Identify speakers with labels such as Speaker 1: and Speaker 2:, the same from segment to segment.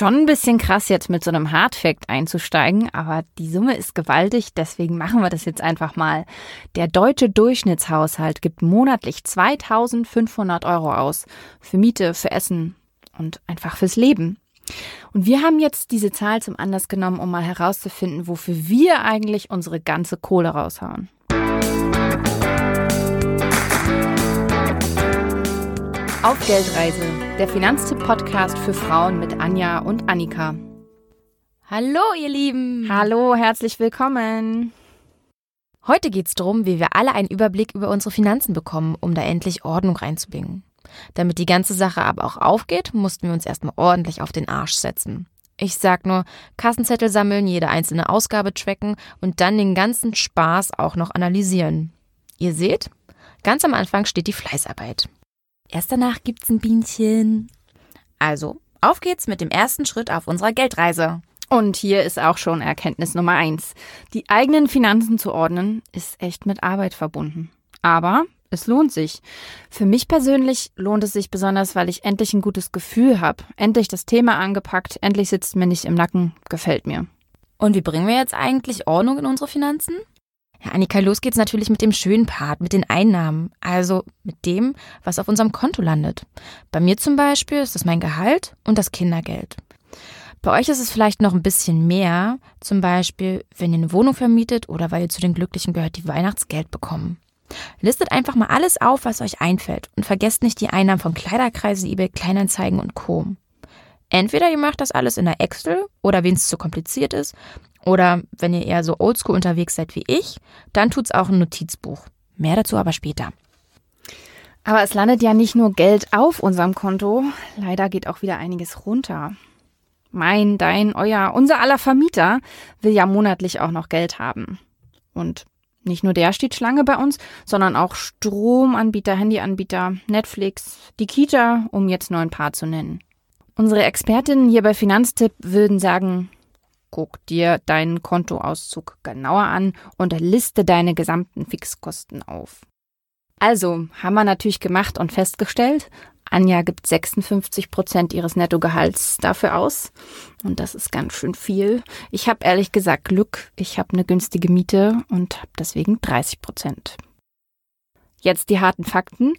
Speaker 1: schon ein bisschen krass, jetzt mit so einem Hardfact einzusteigen, aber die Summe ist gewaltig, deswegen machen wir das jetzt einfach mal. Der deutsche Durchschnittshaushalt gibt monatlich 2500 Euro aus. Für Miete, für Essen und einfach fürs Leben. Und wir haben jetzt diese Zahl zum Anlass genommen, um mal herauszufinden, wofür wir eigentlich unsere ganze Kohle raushauen. Auf Geldreise, der Finanztipp-Podcast für Frauen mit Anja und Annika.
Speaker 2: Hallo, ihr Lieben.
Speaker 1: Hallo, herzlich willkommen.
Speaker 2: Heute geht es darum, wie wir alle einen Überblick über unsere Finanzen bekommen, um da endlich Ordnung reinzubringen. Damit die ganze Sache aber auch aufgeht, mussten wir uns erstmal ordentlich auf den Arsch setzen. Ich sag nur, Kassenzettel sammeln, jede einzelne Ausgabe tracken und dann den ganzen Spaß auch noch analysieren. Ihr seht, ganz am Anfang steht die Fleißarbeit. Erst danach gibt's ein Bienchen. Also, auf geht's mit dem ersten Schritt auf unserer Geldreise.
Speaker 1: Und hier ist auch schon Erkenntnis Nummer eins. Die eigenen Finanzen zu ordnen, ist echt mit Arbeit verbunden. Aber es lohnt sich. Für mich persönlich lohnt es sich besonders, weil ich endlich ein gutes Gefühl habe. Endlich das Thema angepackt, endlich sitzt mir nicht im Nacken, gefällt mir.
Speaker 2: Und wie bringen wir jetzt eigentlich Ordnung in unsere Finanzen? Ja, Annika, los geht's natürlich mit dem schönen Part, mit den Einnahmen, also mit dem, was auf unserem Konto landet. Bei mir zum Beispiel ist das mein Gehalt und das Kindergeld. Bei euch ist es vielleicht noch ein bisschen mehr, zum Beispiel, wenn ihr eine Wohnung vermietet oder weil ihr zu den Glücklichen gehört, die Weihnachtsgeld bekommen. Listet einfach mal alles auf, was euch einfällt und vergesst nicht die Einnahmen von Kleiderkreisen, eBay, Kleinanzeigen und Co. Entweder ihr macht das alles in der Excel oder wenn es zu kompliziert ist oder wenn ihr eher so oldschool unterwegs seid wie ich, dann tut's auch ein Notizbuch. Mehr dazu aber später.
Speaker 1: Aber es landet ja nicht nur Geld auf unserem Konto, leider geht auch wieder einiges runter. Mein, dein, euer, unser aller Vermieter will ja monatlich auch noch Geld haben. Und nicht nur der steht Schlange bei uns, sondern auch Stromanbieter, Handyanbieter, Netflix, die Kita, um jetzt nur ein paar zu nennen. Unsere Expertinnen hier bei Finanztipp würden sagen, guck dir deinen Kontoauszug genauer an und liste deine gesamten Fixkosten auf. Also haben wir natürlich gemacht und festgestellt, Anja gibt 56 Prozent ihres Nettogehalts dafür aus. Und das ist ganz schön viel. Ich habe ehrlich gesagt Glück. Ich habe eine günstige Miete und habe deswegen 30 Prozent. Jetzt die harten Fakten.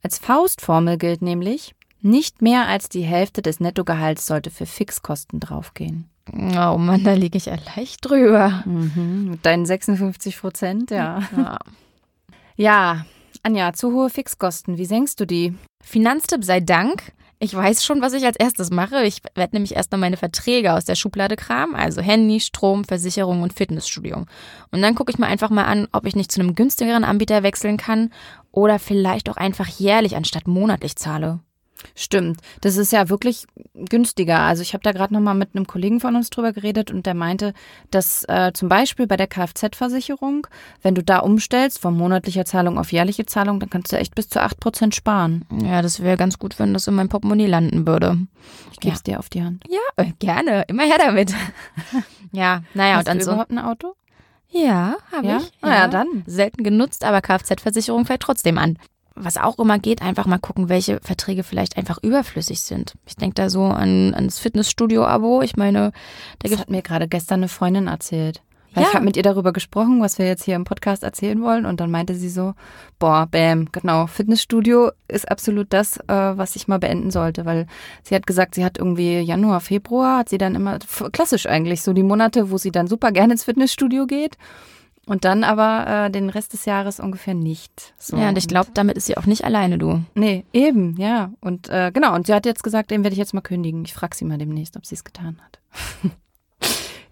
Speaker 1: Als Faustformel gilt nämlich, nicht mehr als die Hälfte des Nettogehalts sollte für Fixkosten draufgehen.
Speaker 2: Oh Mann, da liege ich ja leicht drüber.
Speaker 1: Mhm, mit deinen 56 Prozent, ja. ja. Ja, Anja, zu hohe Fixkosten, wie senkst du die?
Speaker 2: Finanztipp sei Dank. Ich weiß schon, was ich als erstes mache. Ich werde nämlich erst noch meine Verträge aus der Schublade kramen, also Handy, Strom, Versicherung und Fitnessstudio. Und dann gucke ich mir einfach mal an, ob ich nicht zu einem günstigeren Anbieter wechseln kann oder vielleicht auch einfach jährlich anstatt monatlich zahle.
Speaker 1: Stimmt, das ist ja wirklich günstiger. Also ich habe da gerade noch mal mit einem Kollegen von uns drüber geredet und der meinte, dass äh, zum Beispiel bei der Kfz-Versicherung, wenn du da umstellst von monatlicher Zahlung auf jährliche Zahlung, dann kannst du echt bis zu 8% sparen.
Speaker 2: Ja, das wäre ganz gut, wenn das in mein Portemonnaie landen würde.
Speaker 1: Ich gebe es ja. dir auf die Hand.
Speaker 2: Ja, äh, gerne. Immer her damit. ja, naja,
Speaker 1: Hast
Speaker 2: und dann
Speaker 1: du
Speaker 2: so.
Speaker 1: überhaupt ein Auto?
Speaker 2: Ja, habe
Speaker 1: ja?
Speaker 2: ich.
Speaker 1: Na ja, dann.
Speaker 2: Selten genutzt, aber Kfz-Versicherung fällt trotzdem an was auch immer geht, einfach mal gucken, welche Verträge vielleicht einfach überflüssig sind. Ich denke da so an, an das Fitnessstudio-Abo. Ich meine,
Speaker 1: da das hat mir gerade gestern eine Freundin erzählt. Weil ja. ich habe mit ihr darüber gesprochen, was wir jetzt hier im Podcast erzählen wollen. Und dann meinte sie so, boah, bam, genau, Fitnessstudio ist absolut das, äh, was ich mal beenden sollte. Weil sie hat gesagt, sie hat irgendwie Januar, Februar, hat sie dann immer, klassisch eigentlich, so die Monate, wo sie dann super gerne ins Fitnessstudio geht. Und dann aber äh, den Rest des Jahres ungefähr nicht.
Speaker 2: So. Ja, und ich glaube, damit ist sie auch nicht alleine, du.
Speaker 1: Nee, eben, ja. Und äh, genau, und sie hat jetzt gesagt, den werde ich jetzt mal kündigen. Ich frage sie mal demnächst, ob sie es getan hat.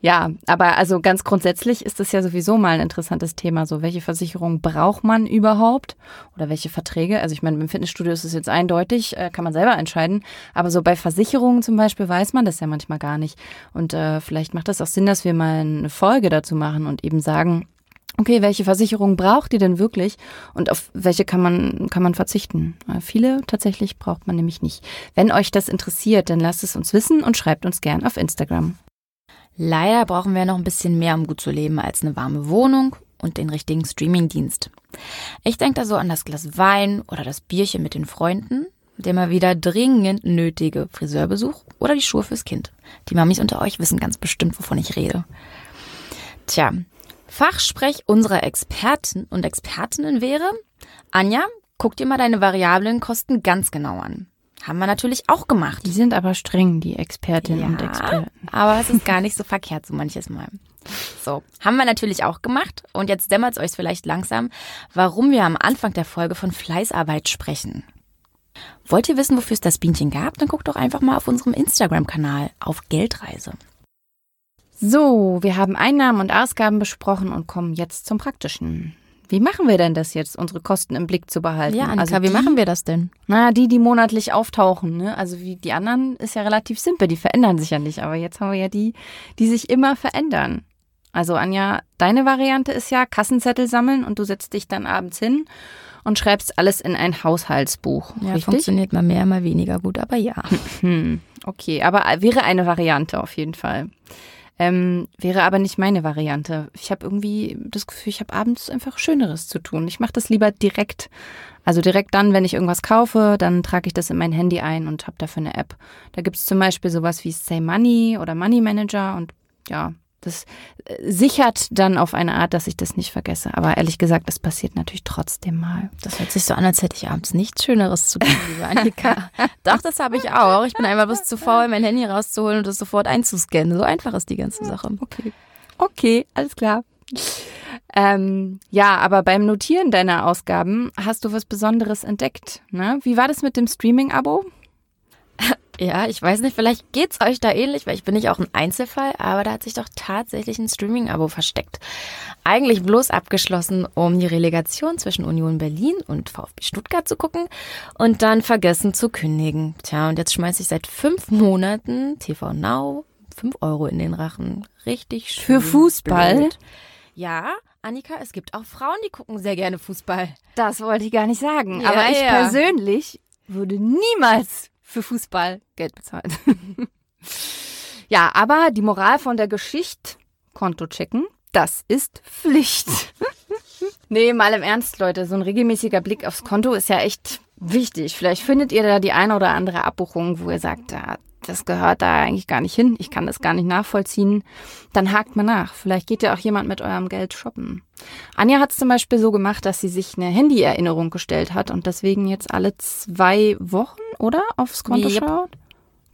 Speaker 1: ja, aber also ganz grundsätzlich ist das ja sowieso mal ein interessantes Thema. So, welche Versicherung braucht man überhaupt? Oder welche Verträge? Also ich meine, im Fitnessstudio ist es jetzt eindeutig, äh, kann man selber entscheiden. Aber so bei Versicherungen zum Beispiel weiß man das ja manchmal gar nicht. Und äh, vielleicht macht das auch Sinn, dass wir mal eine Folge dazu machen und eben sagen, okay, welche Versicherung braucht ihr denn wirklich und auf welche kann man, kann man verzichten? Viele tatsächlich braucht man nämlich nicht. Wenn euch das interessiert, dann lasst es uns wissen und schreibt uns gern auf Instagram.
Speaker 2: Leider brauchen wir noch ein bisschen mehr, um gut zu leben, als eine warme Wohnung und den richtigen Streamingdienst. Ich denke da so an das Glas Wein oder das Bierchen mit den Freunden, der mal wieder dringend nötige Friseurbesuch oder die Schuhe fürs Kind. Die Mamis unter euch wissen ganz bestimmt, wovon ich rede. Tja, Fachsprech unserer Experten und Expertinnen wäre, Anja, guck dir mal deine variablen Kosten ganz genau an. Haben wir natürlich auch gemacht.
Speaker 1: Die sind aber streng, die Expertinnen
Speaker 2: ja,
Speaker 1: und Experten.
Speaker 2: Aber es ist gar nicht so verkehrt, so manches Mal. So, haben wir natürlich auch gemacht. Und jetzt dämmert es euch vielleicht langsam, warum wir am Anfang der Folge von Fleißarbeit sprechen. Wollt ihr wissen, wofür es das Bienchen gab? Dann guckt doch einfach mal auf unserem Instagram-Kanal auf Geldreise.
Speaker 1: So, wir haben Einnahmen und Ausgaben besprochen und kommen jetzt zum Praktischen. Wie machen wir denn das jetzt, unsere Kosten im Blick zu behalten?
Speaker 2: Ja, Annika,
Speaker 1: also
Speaker 2: wie
Speaker 1: die,
Speaker 2: machen wir das denn?
Speaker 1: Na, die, die monatlich auftauchen. Ne? Also wie die anderen ist ja relativ simpel, die verändern sich ja nicht. Aber jetzt haben wir ja die, die sich immer verändern. Also Anja, deine Variante ist ja Kassenzettel sammeln und du setzt dich dann abends hin und schreibst alles in ein Haushaltsbuch.
Speaker 2: Ja,
Speaker 1: richtig?
Speaker 2: funktioniert mal mehr, mal weniger gut, aber ja.
Speaker 1: Hm, okay, aber wäre eine Variante auf jeden Fall. Ähm, wäre aber nicht meine Variante. Ich habe irgendwie das Gefühl, ich habe abends einfach Schöneres zu tun. Ich mache das lieber direkt. Also direkt dann, wenn ich irgendwas kaufe, dann trage ich das in mein Handy ein und habe dafür eine App. Da gibt es zum Beispiel sowas wie Say Money oder Money Manager und ja, das äh, sichert dann auf eine Art, dass ich das nicht vergesse. Aber ehrlich gesagt, das passiert natürlich trotzdem mal.
Speaker 2: Das hört sich so an, als hätte ich abends nichts Schöneres zu tun, liebe Annika. Doch, das habe ich auch. Ich bin einfach bloß zu faul, mein Handy rauszuholen und das sofort einzuscannen. So einfach ist die ganze Sache.
Speaker 1: Okay. Okay, alles klar. Ähm, ja, aber beim Notieren deiner Ausgaben hast du was Besonderes entdeckt. Ne? Wie war das mit dem Streaming-Abo?
Speaker 2: Ja, ich weiß nicht, vielleicht geht's euch da ähnlich, weil ich bin nicht auch ein Einzelfall, aber da hat sich doch tatsächlich ein Streaming-Abo versteckt. Eigentlich bloß abgeschlossen, um die Relegation zwischen Union Berlin und VfB Stuttgart zu gucken und dann vergessen zu kündigen. Tja, und jetzt schmeiße ich seit fünf Monaten TV Now fünf Euro in den Rachen. Richtig schön.
Speaker 1: Für Fußball?
Speaker 2: Blöd. Ja, Annika, es gibt auch Frauen, die gucken sehr gerne Fußball.
Speaker 1: Das wollte ich gar nicht sagen.
Speaker 2: Ja,
Speaker 1: aber ich
Speaker 2: ja.
Speaker 1: persönlich würde niemals für Fußball Geld bezahlen. ja, aber die Moral von der Geschichte, Konto checken, das ist Pflicht. nee, mal im Ernst, Leute, so ein regelmäßiger Blick aufs Konto ist ja echt wichtig. Vielleicht findet ihr da die eine oder andere Abbuchung, wo ihr sagt, ja, das gehört da eigentlich gar nicht hin, ich kann das gar nicht nachvollziehen, dann hakt mal nach. Vielleicht geht ja auch jemand mit eurem Geld shoppen. Anja hat es zum Beispiel so gemacht, dass sie sich eine Handy-Erinnerung gestellt hat und deswegen jetzt alle zwei Wochen, oder? Aufs Konto
Speaker 2: Yep.
Speaker 1: schaut.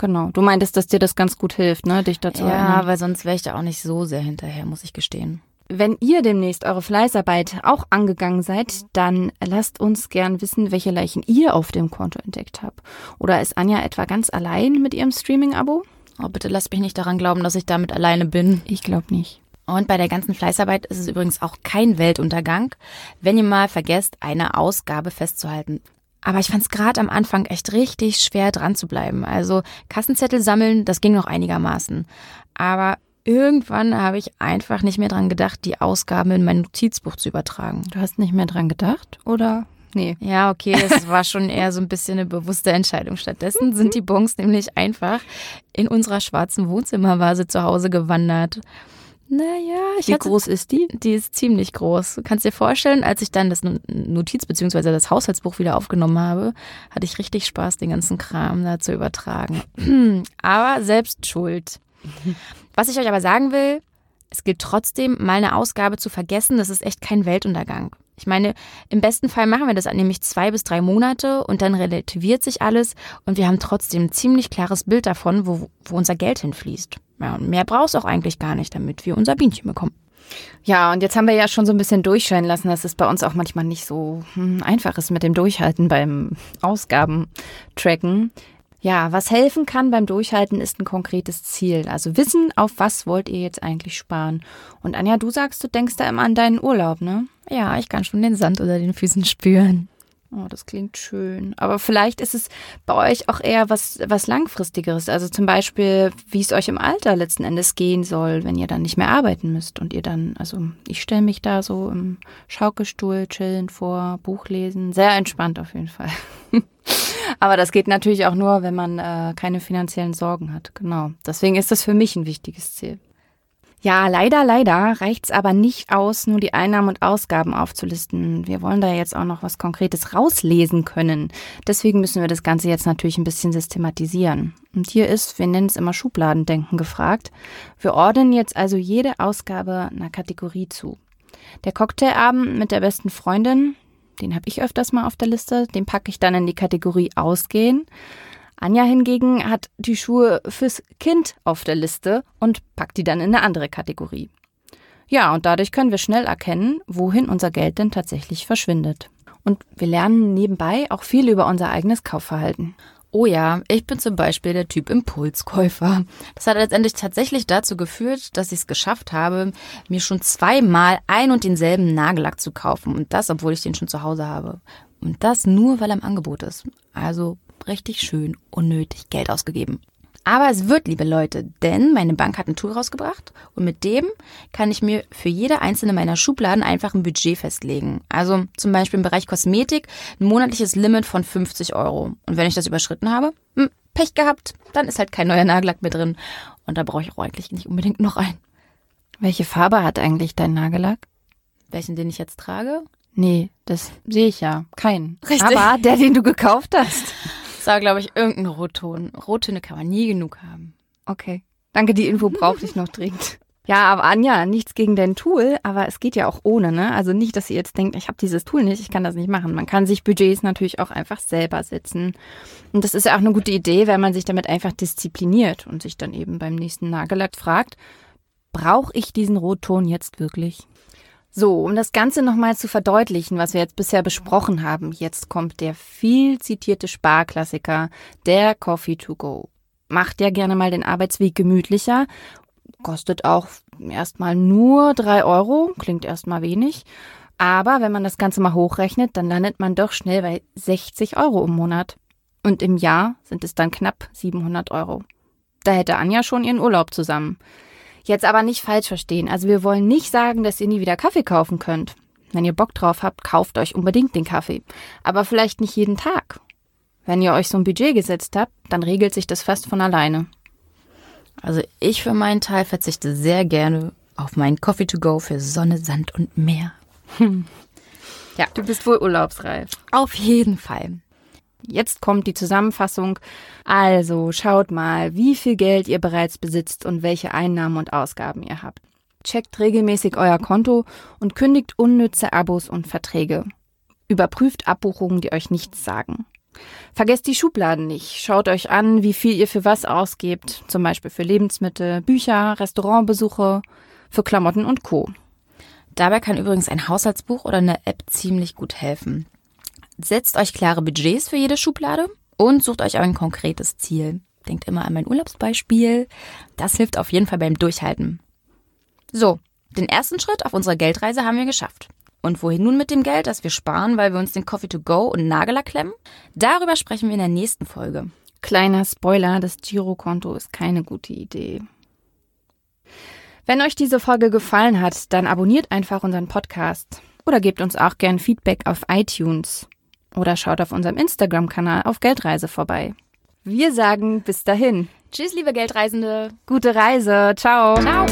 Speaker 1: Genau. Du meintest, dass dir das ganz gut hilft, ne? Dich dazu
Speaker 2: Ja,
Speaker 1: erinnern.
Speaker 2: weil sonst wäre ich da auch nicht so sehr hinterher, muss ich gestehen.
Speaker 1: Wenn ihr demnächst eure Fleißarbeit auch angegangen seid, dann lasst uns gern wissen, welche Leichen ihr auf dem Konto entdeckt habt. Oder ist Anja etwa ganz allein mit ihrem Streaming-Abo?
Speaker 2: Oh, bitte lasst mich nicht daran glauben, dass ich damit alleine bin.
Speaker 1: Ich glaube nicht.
Speaker 2: Und bei der ganzen Fleißarbeit ist es übrigens auch kein Weltuntergang, wenn ihr mal vergesst, eine Ausgabe festzuhalten. Aber ich fand es gerade am Anfang echt richtig schwer dran zu bleiben. Also Kassenzettel sammeln, das ging noch einigermaßen. Aber irgendwann habe ich einfach nicht mehr dran gedacht, die Ausgaben in mein Notizbuch zu übertragen.
Speaker 1: Du hast nicht mehr dran gedacht, oder? Nee.
Speaker 2: Ja, okay, es war schon eher so ein bisschen eine bewusste Entscheidung. Stattdessen sind die Bons nämlich einfach in unserer schwarzen Wohnzimmervase zu Hause gewandert. Naja, ich
Speaker 1: Wie
Speaker 2: hatte,
Speaker 1: groß ist die?
Speaker 2: die ist ziemlich groß. Du kannst dir vorstellen, als ich dann das No- Notiz- bzw. das Haushaltsbuch wieder aufgenommen habe, hatte ich richtig Spaß, den ganzen Kram da zu übertragen. aber selbst schuld. Was ich euch aber sagen will, es gilt trotzdem, mal eine Ausgabe zu vergessen. Das ist echt kein Weltuntergang. Ich meine, im besten Fall machen wir das nämlich zwei bis drei Monate und dann relativiert sich alles und wir haben trotzdem ein ziemlich klares Bild davon, wo, wo unser Geld hinfließt. Ja, und mehr brauchst auch eigentlich gar nicht, damit wir unser Bienchen bekommen.
Speaker 1: Ja, und jetzt haben wir ja schon so ein bisschen durchscheinen lassen, dass es bei uns auch manchmal nicht so hm, einfach ist mit dem Durchhalten beim Ausgaben-Tracken. Ja, was helfen kann beim Durchhalten ist ein konkretes Ziel. Also wissen, auf was wollt ihr jetzt eigentlich sparen. Und Anja, du sagst, du denkst da immer an deinen Urlaub, ne?
Speaker 2: Ja, ich kann schon den Sand unter den Füßen spüren.
Speaker 1: Oh, das klingt schön. Aber vielleicht ist es bei euch auch eher was, was Langfristigeres. Also zum Beispiel, wie es euch im Alter letzten Endes gehen soll, wenn ihr dann nicht mehr arbeiten müsst und ihr dann, also ich stelle mich da so im Schaukelstuhl chillen vor, Buch lesen. Sehr entspannt auf jeden Fall. Aber das geht natürlich auch nur, wenn man äh, keine finanziellen Sorgen hat. Genau. Deswegen ist das für mich ein wichtiges Ziel. Ja, leider, leider reicht's aber nicht aus, nur die Einnahmen und Ausgaben aufzulisten. Wir wollen da jetzt auch noch was Konkretes rauslesen können. Deswegen müssen wir das Ganze jetzt natürlich ein bisschen systematisieren. Und hier ist, wir nennen es immer Schubladendenken gefragt. Wir ordnen jetzt also jede Ausgabe einer Kategorie zu. Der Cocktailabend mit der besten Freundin, den habe ich öfters mal auf der Liste, den packe ich dann in die Kategorie Ausgehen. Anja hingegen hat die Schuhe fürs Kind auf der Liste und packt die dann in eine andere Kategorie. Ja, und dadurch können wir schnell erkennen, wohin unser Geld denn tatsächlich verschwindet. Und wir lernen nebenbei auch viel über unser eigenes Kaufverhalten.
Speaker 2: Oh ja, ich bin zum Beispiel der Typ Impulskäufer. Das hat letztendlich tatsächlich dazu geführt, dass ich es geschafft habe, mir schon zweimal ein und denselben Nagellack zu kaufen. Und das, obwohl ich den schon zu Hause habe. Und das nur, weil er im Angebot ist. Also richtig schön unnötig Geld ausgegeben. Aber es wird, liebe Leute, denn meine Bank hat ein Tool rausgebracht und mit dem kann ich mir für jede einzelne meiner Schubladen einfach ein Budget festlegen. Also zum Beispiel im Bereich Kosmetik ein monatliches Limit von 50 Euro. Und wenn ich das überschritten habe, hm, Pech gehabt, dann ist halt kein neuer Nagellack mehr drin. Und da brauche ich auch eigentlich nicht unbedingt noch einen.
Speaker 1: Welche Farbe hat eigentlich dein Nagellack?
Speaker 2: Welchen, den ich jetzt trage?
Speaker 1: Nee, das sehe ich ja. Keinen.
Speaker 2: Richtig.
Speaker 1: Aber der, den du gekauft hast.
Speaker 2: War, glaube ich, irgendein Rotton. Rottöne kann man nie genug haben.
Speaker 1: Okay. Danke, die Info brauchte ich noch dringend. Ja, aber Anja, nichts gegen dein Tool, aber es geht ja auch ohne, ne? Also nicht, dass ihr jetzt denkt, ich habe dieses Tool nicht, ich kann das nicht machen. Man kann sich Budgets natürlich auch einfach selber setzen. Und das ist ja auch eine gute Idee, wenn man sich damit einfach diszipliniert und sich dann eben beim nächsten Nagellack fragt, brauche ich diesen Rotton jetzt wirklich? So, um das Ganze nochmal zu verdeutlichen, was wir jetzt bisher besprochen haben, jetzt kommt der viel zitierte Sparklassiker, der Coffee to go. Macht ja gerne mal den Arbeitsweg gemütlicher, kostet auch erstmal nur drei Euro, klingt erstmal wenig. Aber wenn man das Ganze mal hochrechnet, dann landet man doch schnell bei 60 Euro im Monat. Und im Jahr sind es dann knapp 700 Euro. Da hätte Anja schon ihren Urlaub zusammen. Jetzt aber nicht falsch verstehen. Also wir wollen nicht sagen, dass ihr nie wieder Kaffee kaufen könnt. Wenn ihr Bock drauf habt, kauft euch unbedingt den Kaffee. Aber vielleicht nicht jeden Tag. Wenn ihr euch so ein Budget gesetzt habt, dann regelt sich das fast von alleine.
Speaker 2: Also ich für meinen Teil verzichte sehr gerne auf meinen Coffee to go für Sonne, Sand und Meer.
Speaker 1: Ja, du bist wohl urlaubsreif.
Speaker 2: Auf jeden Fall.
Speaker 1: Jetzt kommt die Zusammenfassung. Also schaut mal, wie viel Geld ihr bereits besitzt und welche Einnahmen und Ausgaben ihr habt. Checkt regelmäßig euer Konto und kündigt unnütze Abos und Verträge. Überprüft Abbuchungen, die euch nichts sagen. Vergesst die Schubladen nicht. Schaut euch an, wie viel ihr für was ausgebt, zum Beispiel für Lebensmittel, Bücher, Restaurantbesuche, für Klamotten und Co.
Speaker 2: Dabei kann übrigens ein Haushaltsbuch oder eine App ziemlich gut helfen. Setzt euch klare Budgets für jede Schublade und sucht euch ein konkretes Ziel. Denkt immer an mein Urlaubsbeispiel. Das hilft auf jeden Fall beim Durchhalten. So, den ersten Schritt auf unserer Geldreise haben wir geschafft. Und wohin nun mit dem Geld, das wir sparen, weil wir uns den Coffee to go und Nagellack klemmen? Darüber sprechen wir in der nächsten Folge.
Speaker 1: Kleiner Spoiler, das Girokonto ist keine gute Idee. Wenn euch diese Folge gefallen hat, dann abonniert einfach unseren Podcast oder gebt uns auch gern Feedback auf iTunes oder schaut auf unserem Instagram-Kanal auf Geldreise vorbei. Wir sagen bis dahin.
Speaker 2: Tschüss, liebe Geldreisende.
Speaker 1: Gute Reise. Ciao.
Speaker 2: Ciao.